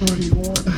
What do you want?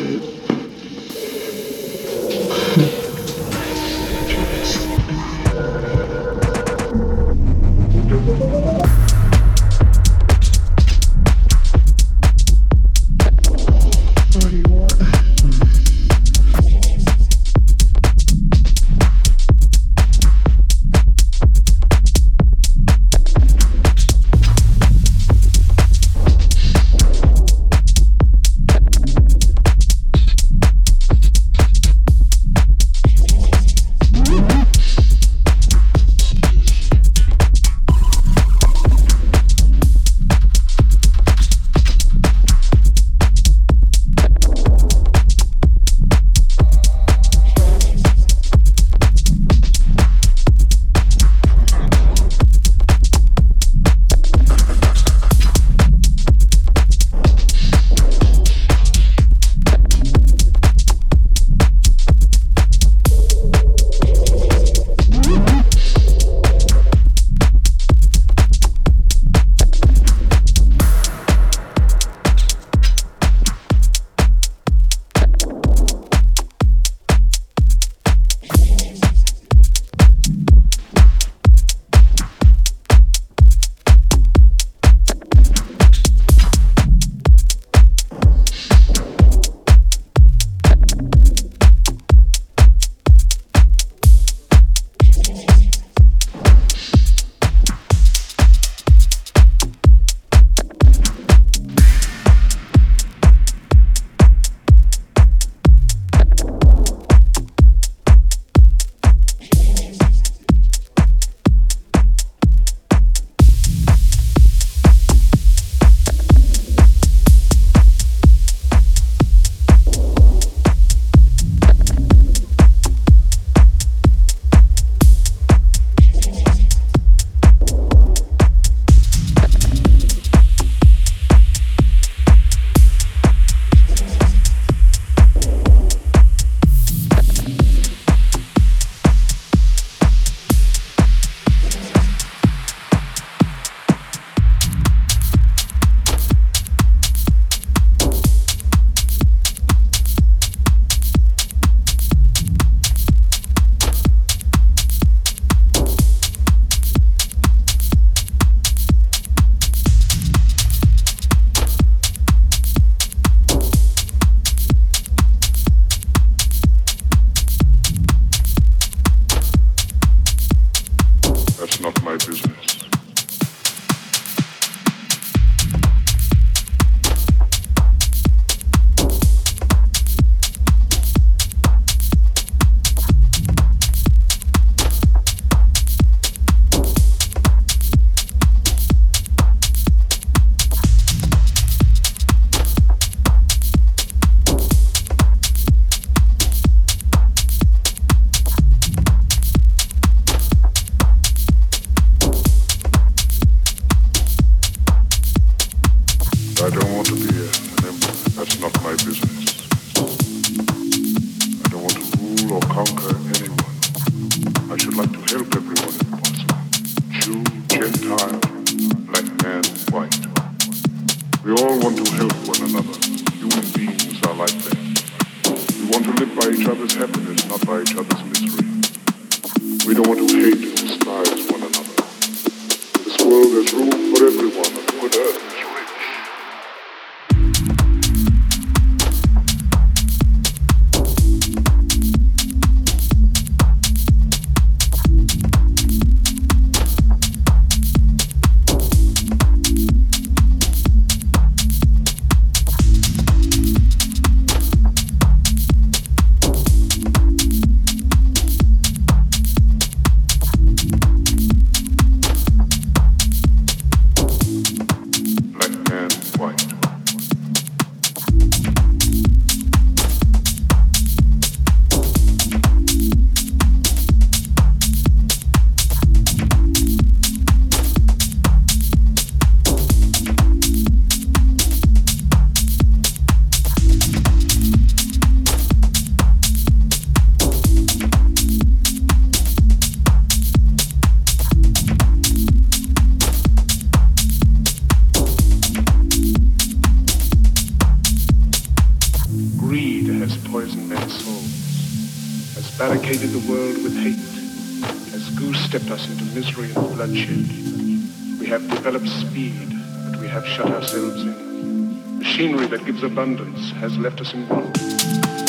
Has left us in want.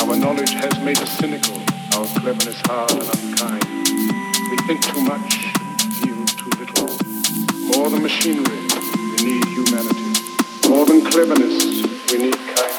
Our knowledge has made us cynical, our cleverness hard and unkind. We think too much, feel too little. More than machinery, we need humanity. More than cleverness, we need kindness,